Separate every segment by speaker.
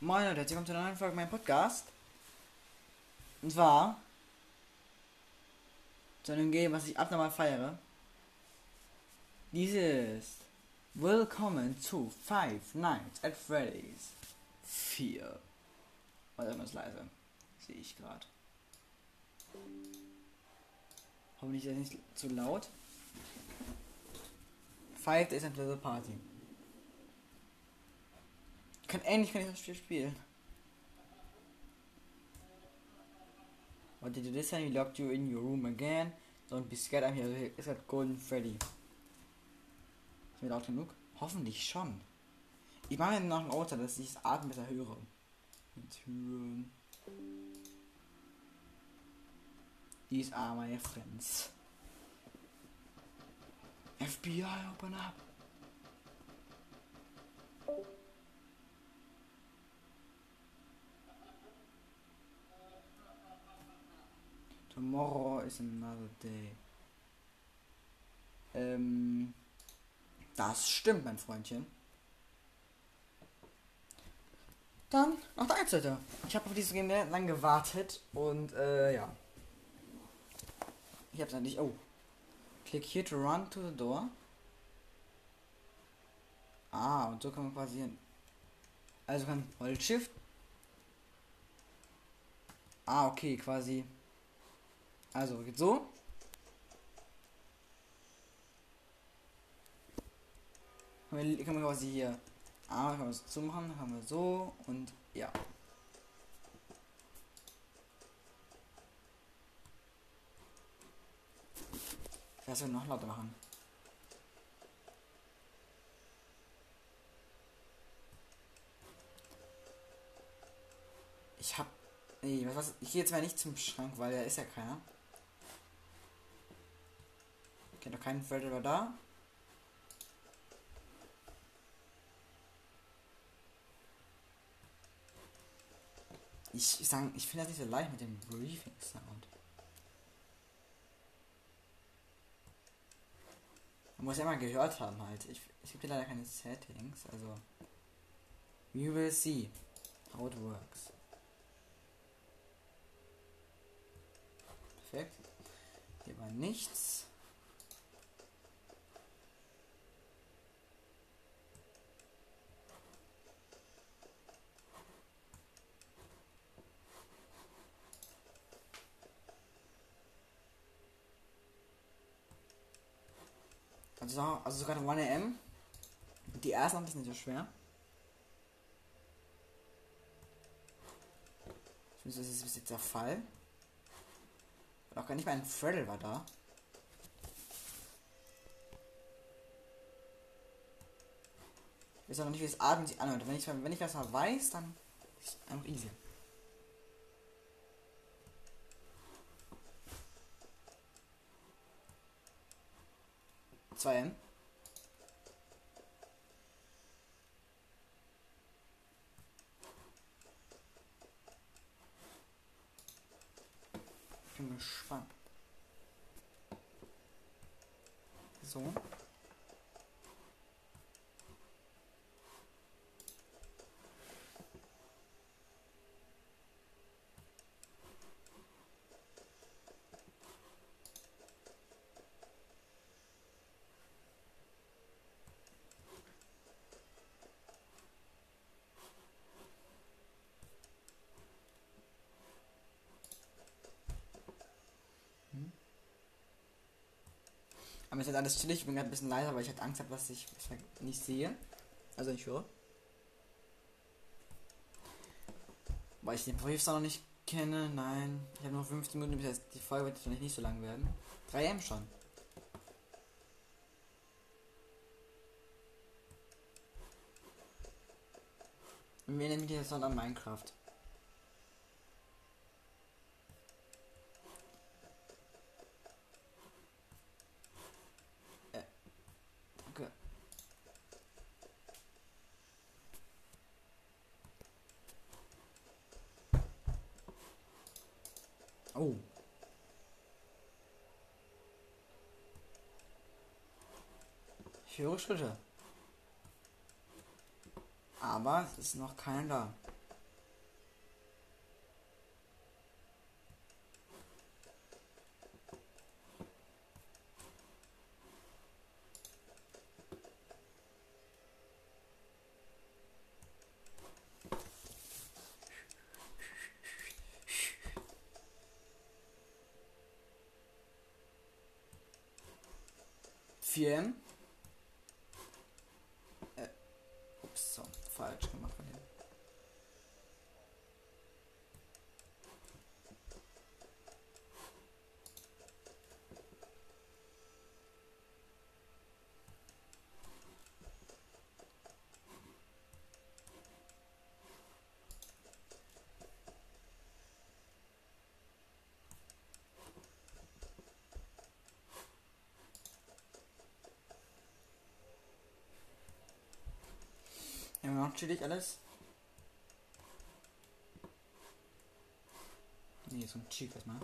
Speaker 1: Moin Leute, herzlich willkommen zu einer neuen Folge meinem Podcast. Und zwar zu einem Game, was ich abnormal feiere. Dieses Willkommen zu Five Nights at Freddy's 4. Warte ist leise. Sehe ich gerade. Hoffentlich ist das nicht zu laut. Five Days at the Party. Ich kann endlich kann ich das Spiel spielen. What did you this time? He locked you in your room again. Don't be scared, I'm here. Ist halt Golden Freddy. Ist mir laut genug? Hoffentlich schon. Ich mache noch ein Auto, dass ich das Atmen besser höre. Türen. These are my friends. FBI, open up. Tomorrow is another day. Ähm, das stimmt, mein Freundchen. Dann noch der Einzelte. Ich habe auf dieses Game lang gewartet und äh, ja. Ich hab's endlich. Oh. Click here to run to the door. Ah, und so kann man quasi. Also kann Hold Shift. Ah, okay, quasi. Also geht so. Kann man quasi hier Ah, kann man es zumachen, haben wir so und ja. Das wir noch lauter machen. Ich hab. Nee, was, was ich gehe jetzt mal nicht zum Schrank, weil da ist ja keiner. Okay, noch keinen Felder da. Ich, ich sagen, ich finde das nicht so leicht mit dem Briefing Sound. Man muss ja mal gehört haben halt. Ich, ich gibt leider keine Settings, also. We will see how it works. Perfekt. Hier war nichts. Also, also sogar 1am. Die ersten sind nicht so schwer. Das ist bis jetzt der Fall. Und auch gar nicht mal ein Freddle war da. Ich weiß auch noch nicht, wie das Atmen sich anhört. Wenn ich, wenn ich das mal weiß, dann ist es einfach easy. 2M. Ich bin gespannt. So. Aber ist jetzt alles chillig, ich bin gerade ein bisschen leiser, weil ich halt Angst habe, was ich nicht sehe. Also nicht höre. Weil ich den Brief noch nicht kenne. Nein, ich habe nur 15 Minuten, bis die Folge wird vielleicht nicht so lang werden. 3 M schon. Und wir nennen die jetzt an Minecraft. Ich höre Schritte. Aber es ist noch keiner da. Vier. off of. Chillig alles. Nee, so ein Cheek erstmal.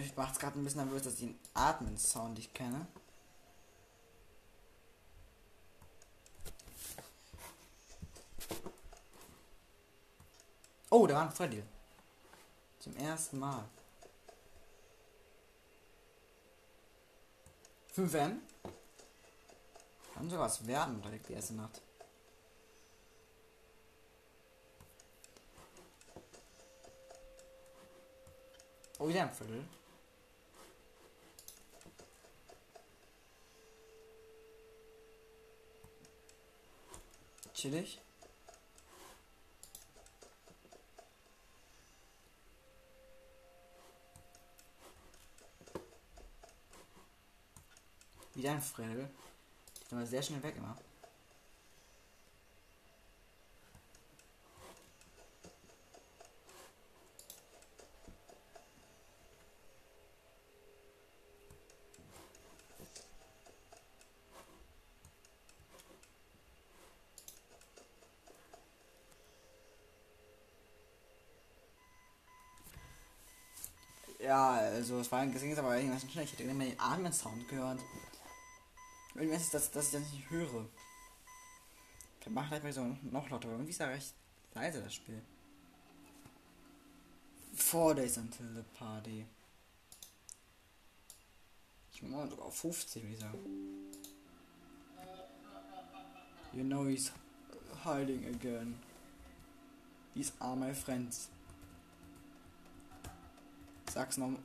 Speaker 1: Ich macht's gerade ein bisschen nervös, dass ich den Atmen-Sound nicht kenne. Oh, da war ein Freddy. Zum ersten Mal. 5 M. Kann sogar was werden direkt die erste Nacht. Oh, wieder ein Viertel. Chillig. Wieder ein Fredel. Die war sehr schnell weg immer. Ja, also es war ein Gesang, aber irgendwas schnell. Ich hätte mal den Amen-Sound gehört. Irgendwas ist das, dass ich das nicht höre. Ich mache gleich mal so noch lauter. Irgendwie ist ja recht leise das Spiel. Four days until the party. Ich mach mal sogar auf 50, würde ich sagen. You know he's hiding again. These are my friends. Sag's noch.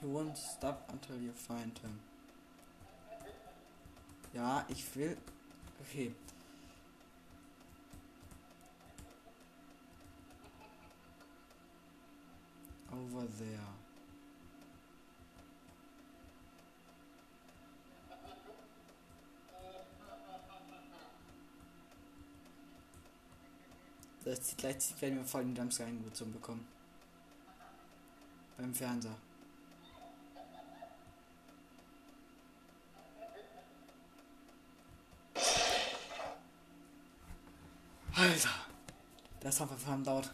Speaker 1: He won't stop until you find him. Ja, ich will. Okay. Over there. Das zieht gleich werden wir voll den Dumpster eingezogen bekommen. Beim Fernseher. Alter. Das hat verdammt dauert.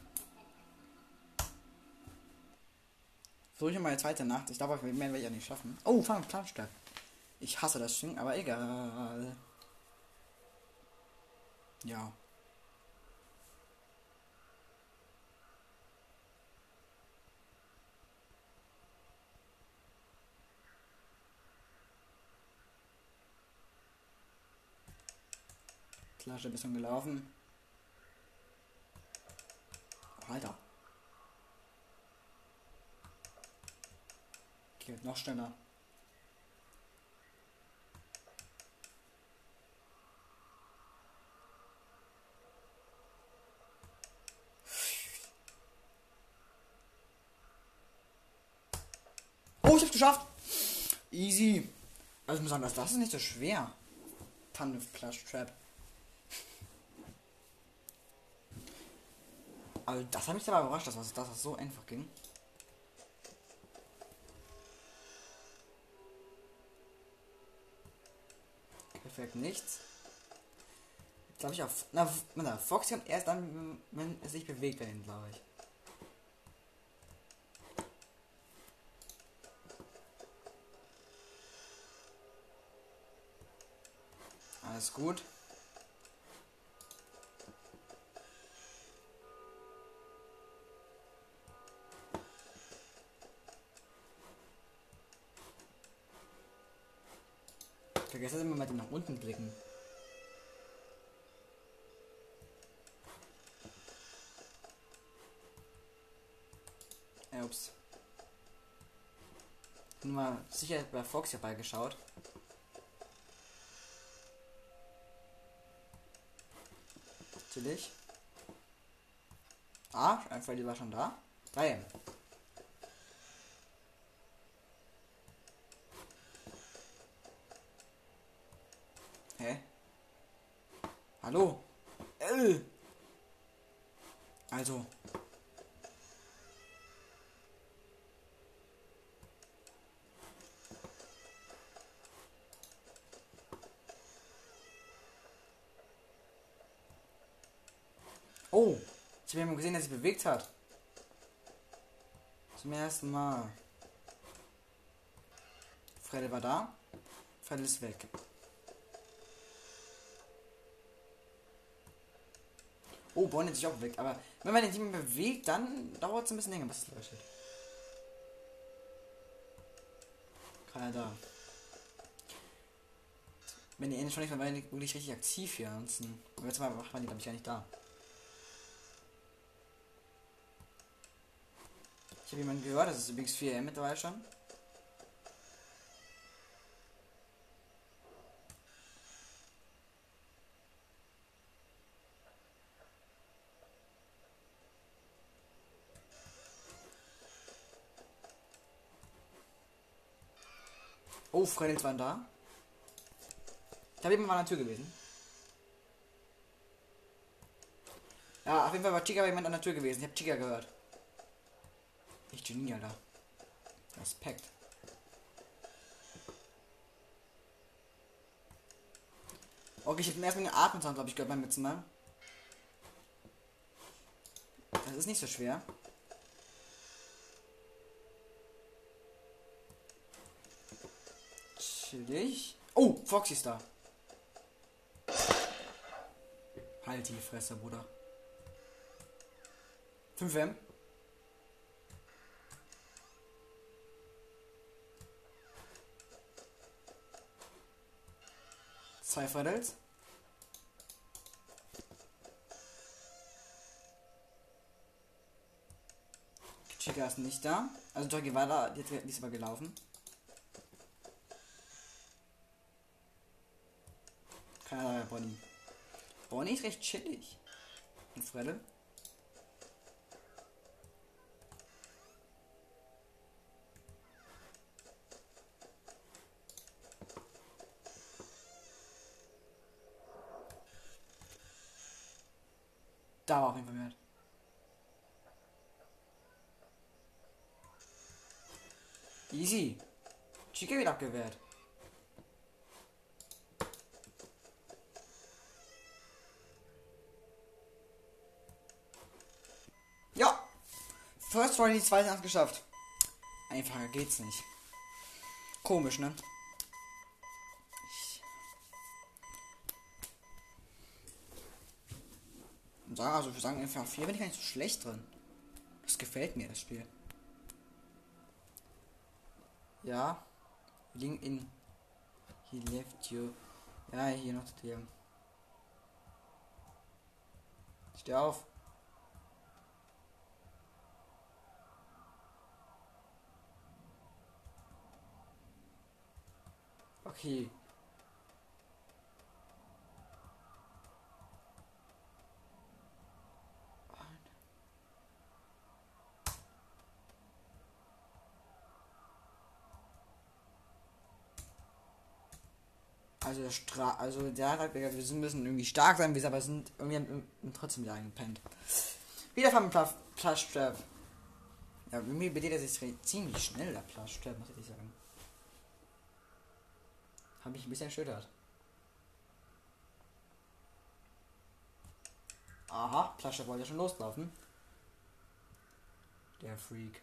Speaker 1: Versuche ich mal eine zweite Nacht. Ich glaube, mehr werde ich ja nicht schaffen. Oh, Fang Planstärk. Ich hasse das Ding, aber egal. Ja. Flasche ein bisschen gelaufen. Alter. Geht noch schneller. Oh, ich hab's geschafft. Easy. Also ich muss sagen, das ist nicht so schwer. Tanne Plush Trap. Also das hat mich aber überrascht, dass das, dass das so einfach ging. Perfekt nichts. Glaube ich auf. Na, na, Fox kommt erst dann, wenn es sich bewegt dahin, glaube ich. Alles gut. Vergesst immer mit dem nach unten blicken. Äh, ups. Nur mal sicher bei Fox dabei geschaut. Natürlich. Ah, ein Freddy war schon da. Geil. Hallo? Äh. Also. Oh, ich habe ja gesehen, dass sie bewegt hat. Zum ersten Mal. Freddy war da. Freddy ist weg. Oh, Bonnie ist sich auch weg. Aber wenn man den Team bewegt, dann dauert es ein bisschen länger. Was ist los? Keiner da. Wenn die Ende schon nicht mehr wirklich richtig aktiv hier. Ansonsten. Jetzt mal macht man die, glaube ich, gar nicht da. Ich habe jemanden gehört, das ist übrigens 4M mittlerweile schon. Oh, Fredels waren da. Ich habe eben mal an der Tür gewesen. Ja, auf jeden Fall war Chica jemand an der Tür gewesen. Ich habe Chica gehört. Ich Genie, Alter. Respekt. Okay, ich habe den ersten Atmensound, glaube ich, gehört beim letzten Mal. Das ist nicht so schwer. Chillig. Oh, Foxy ist da. Halt die Fresse, Bruder. 5 M. Zwei Freddles. Chica ist nicht da. Also Jogi war da, die ist aber gelaufen. Keine Ahnung, Bonnie. Bonnie ist recht chillig. Und Fredde? Da war auf jeden Fall mehr. Easy. Chica wird abgewehrt. Ja. First Roll die zweite Nacht geschafft. Einfacher geht's nicht. Komisch, ne? Sagen, also wir sagen einfach 4 bin ich gar nicht so schlecht drin. Das gefällt mir, das Spiel. Ja. Link in. He left you. Ja, hier noch der. Steh auf. Okay. Also der Stra also der hat wir müssen irgendwie stark sein, wir aber sind irgendwie trotzdem wieder eingepennt. Wieder vom Plushtrap. Ja, irgendwie bedient er sich ziemlich schnell, der Plushtrap, muss ich sagen. Habe ich ein bisschen erschüttert. Aha, Plushtrap wollte schon loslaufen. Der Freak.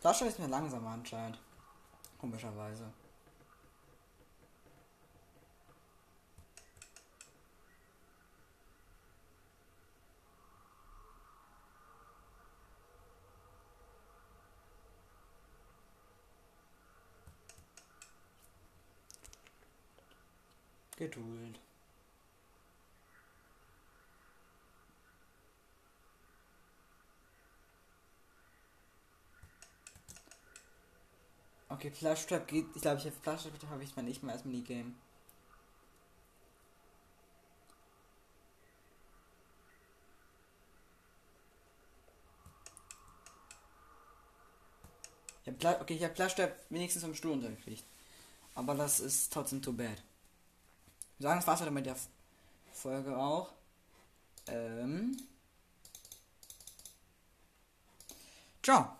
Speaker 1: Plushtrap ist mir langsamer anscheinend. Komischerweise. Geduld. Okay, Flash Trap geht. Ich glaube, ich habe Flash Trap habe ich mal nicht mehr als Minigame. Ich hab, okay, ich habe Flash Trap wenigstens vom Stuhl untergekriegt. Aber das ist trotzdem too bad. Sagen, das war's heute mit der Folge auch. Ähm. Ciao.